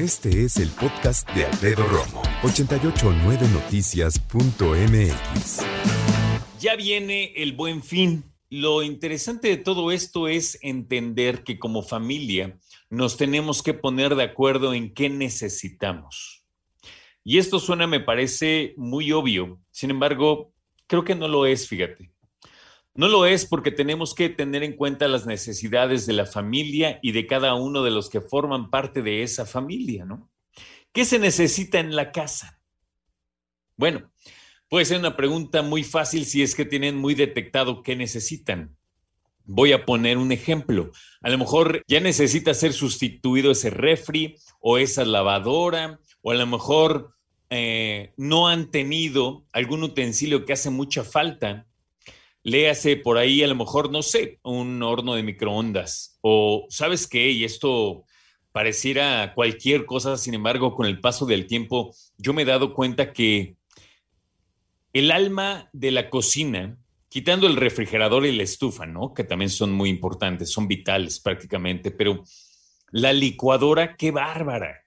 Este es el podcast de Alfredo Romo, 889noticias.mx. Ya viene el buen fin. Lo interesante de todo esto es entender que como familia nos tenemos que poner de acuerdo en qué necesitamos. Y esto suena, me parece muy obvio. Sin embargo, creo que no lo es, fíjate. No lo es porque tenemos que tener en cuenta las necesidades de la familia y de cada uno de los que forman parte de esa familia, ¿no? ¿Qué se necesita en la casa? Bueno, puede ser una pregunta muy fácil si es que tienen muy detectado qué necesitan. Voy a poner un ejemplo. A lo mejor ya necesita ser sustituido ese refri o esa lavadora, o a lo mejor eh, no han tenido algún utensilio que hace mucha falta léase por ahí a lo mejor, no sé, un horno de microondas o, ¿sabes qué? Y esto pareciera cualquier cosa, sin embargo, con el paso del tiempo, yo me he dado cuenta que el alma de la cocina, quitando el refrigerador y la estufa, ¿no? Que también son muy importantes, son vitales prácticamente, pero la licuadora, qué bárbara.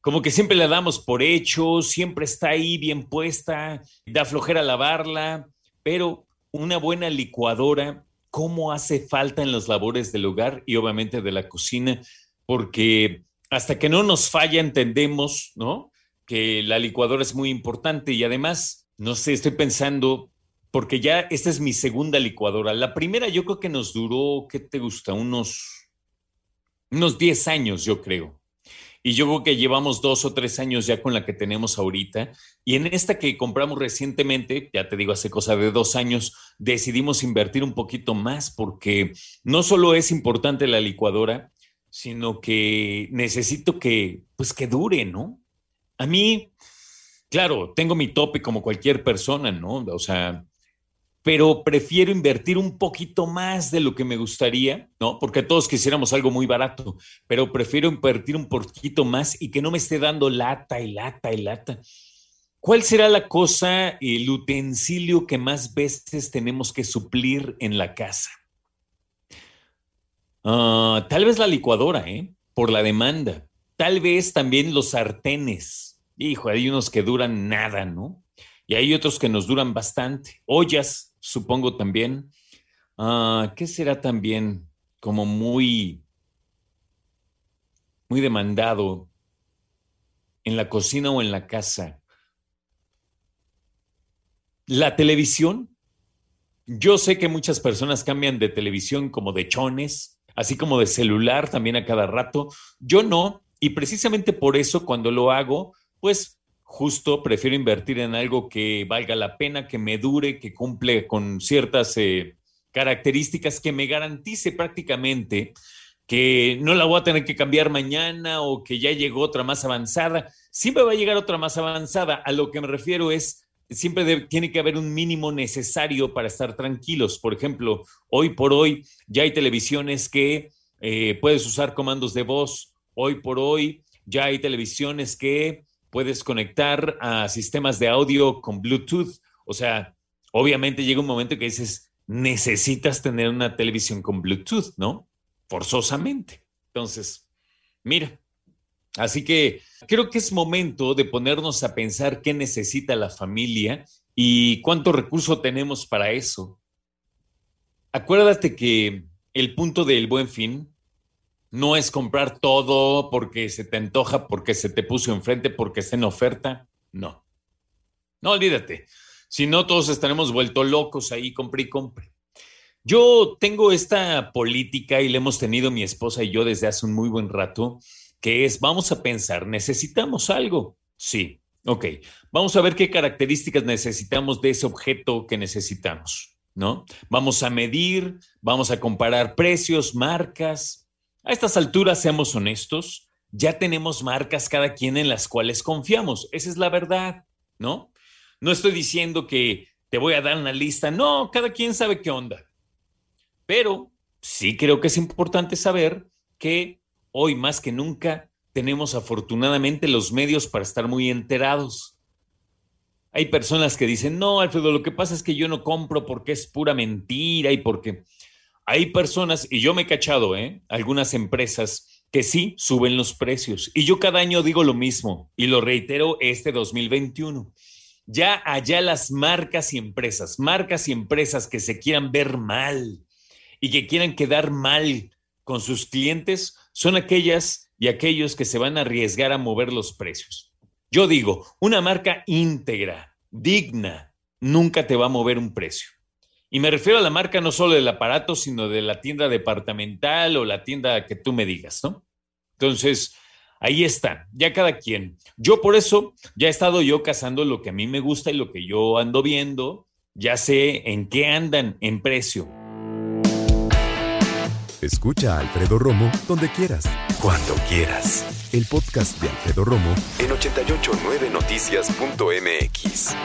Como que siempre la damos por hecho, siempre está ahí bien puesta, da flojera lavarla, pero una buena licuadora, cómo hace falta en las labores del hogar y obviamente de la cocina, porque hasta que no nos falla entendemos, ¿no? Que la licuadora es muy importante y además, no sé, estoy pensando, porque ya esta es mi segunda licuadora. La primera yo creo que nos duró, ¿qué te gusta? Unos, unos 10 años, yo creo. Y yo creo que llevamos dos o tres años ya con la que tenemos ahorita. Y en esta que compramos recientemente, ya te digo, hace cosa de dos años, decidimos invertir un poquito más porque no solo es importante la licuadora, sino que necesito que, pues que dure, ¿no? A mí, claro, tengo mi tope como cualquier persona, ¿no? O sea, pero prefiero invertir un poquito más de lo que me gustaría, ¿no? Porque todos quisiéramos algo muy barato, pero prefiero invertir un poquito más y que no me esté dando lata y lata y lata. ¿Cuál será la cosa, el utensilio que más veces tenemos que suplir en la casa? Ah, tal vez la licuadora, ¿eh? Por la demanda. Tal vez también los sartenes. Hijo, hay unos que duran nada, ¿no? Y hay otros que nos duran bastante. Ollas, supongo también. Ah, ¿Qué será también como muy, muy demandado en la cocina o en la casa? La televisión. Yo sé que muchas personas cambian de televisión como de chones, así como de celular también a cada rato. Yo no, y precisamente por eso cuando lo hago, pues justo prefiero invertir en algo que valga la pena, que me dure, que cumple con ciertas eh, características, que me garantice prácticamente que no la voy a tener que cambiar mañana o que ya llegó otra más avanzada. Siempre va a llegar otra más avanzada. A lo que me refiero es, siempre tiene que haber un mínimo necesario para estar tranquilos. Por ejemplo, hoy por hoy ya hay televisiones que eh, puedes usar comandos de voz. Hoy por hoy ya hay televisiones que puedes conectar a sistemas de audio con Bluetooth. O sea, obviamente llega un momento que dices, necesitas tener una televisión con Bluetooth, ¿no? Forzosamente. Entonces, mira, así que creo que es momento de ponernos a pensar qué necesita la familia y cuánto recurso tenemos para eso. Acuérdate que el punto del buen fin no es comprar todo porque se te antoja, porque se te puso enfrente, porque está en oferta. No. No olvídate. Si no, todos estaremos vueltos locos ahí, compre y compre. Yo tengo esta política y la hemos tenido mi esposa y yo desde hace un muy buen rato, que es, vamos a pensar, ¿necesitamos algo? Sí, ok. Vamos a ver qué características necesitamos de ese objeto que necesitamos, ¿no? Vamos a medir, vamos a comparar precios, marcas, a estas alturas, seamos honestos, ya tenemos marcas cada quien en las cuales confiamos. Esa es la verdad, ¿no? No estoy diciendo que te voy a dar una lista, no, cada quien sabe qué onda. Pero sí creo que es importante saber que hoy más que nunca tenemos afortunadamente los medios para estar muy enterados. Hay personas que dicen, no, Alfredo, lo que pasa es que yo no compro porque es pura mentira y porque hay personas, y yo me he cachado, ¿eh? algunas empresas que sí suben los precios. Y yo cada año digo lo mismo y lo reitero este 2021. Ya allá las marcas y empresas, marcas y empresas que se quieran ver mal y que quieran quedar mal con sus clientes son aquellas y aquellos que se van a arriesgar a mover los precios. Yo digo, una marca íntegra, digna, nunca te va a mover un precio. Y me refiero a la marca no solo del aparato, sino de la tienda departamental o la tienda que tú me digas, ¿no? Entonces, ahí está, ya cada quien. Yo por eso ya he estado yo cazando lo que a mí me gusta y lo que yo ando viendo, ya sé en qué andan en precio. Escucha a Alfredo Romo donde quieras, cuando quieras. El podcast de Alfredo Romo en 889noticias.mx.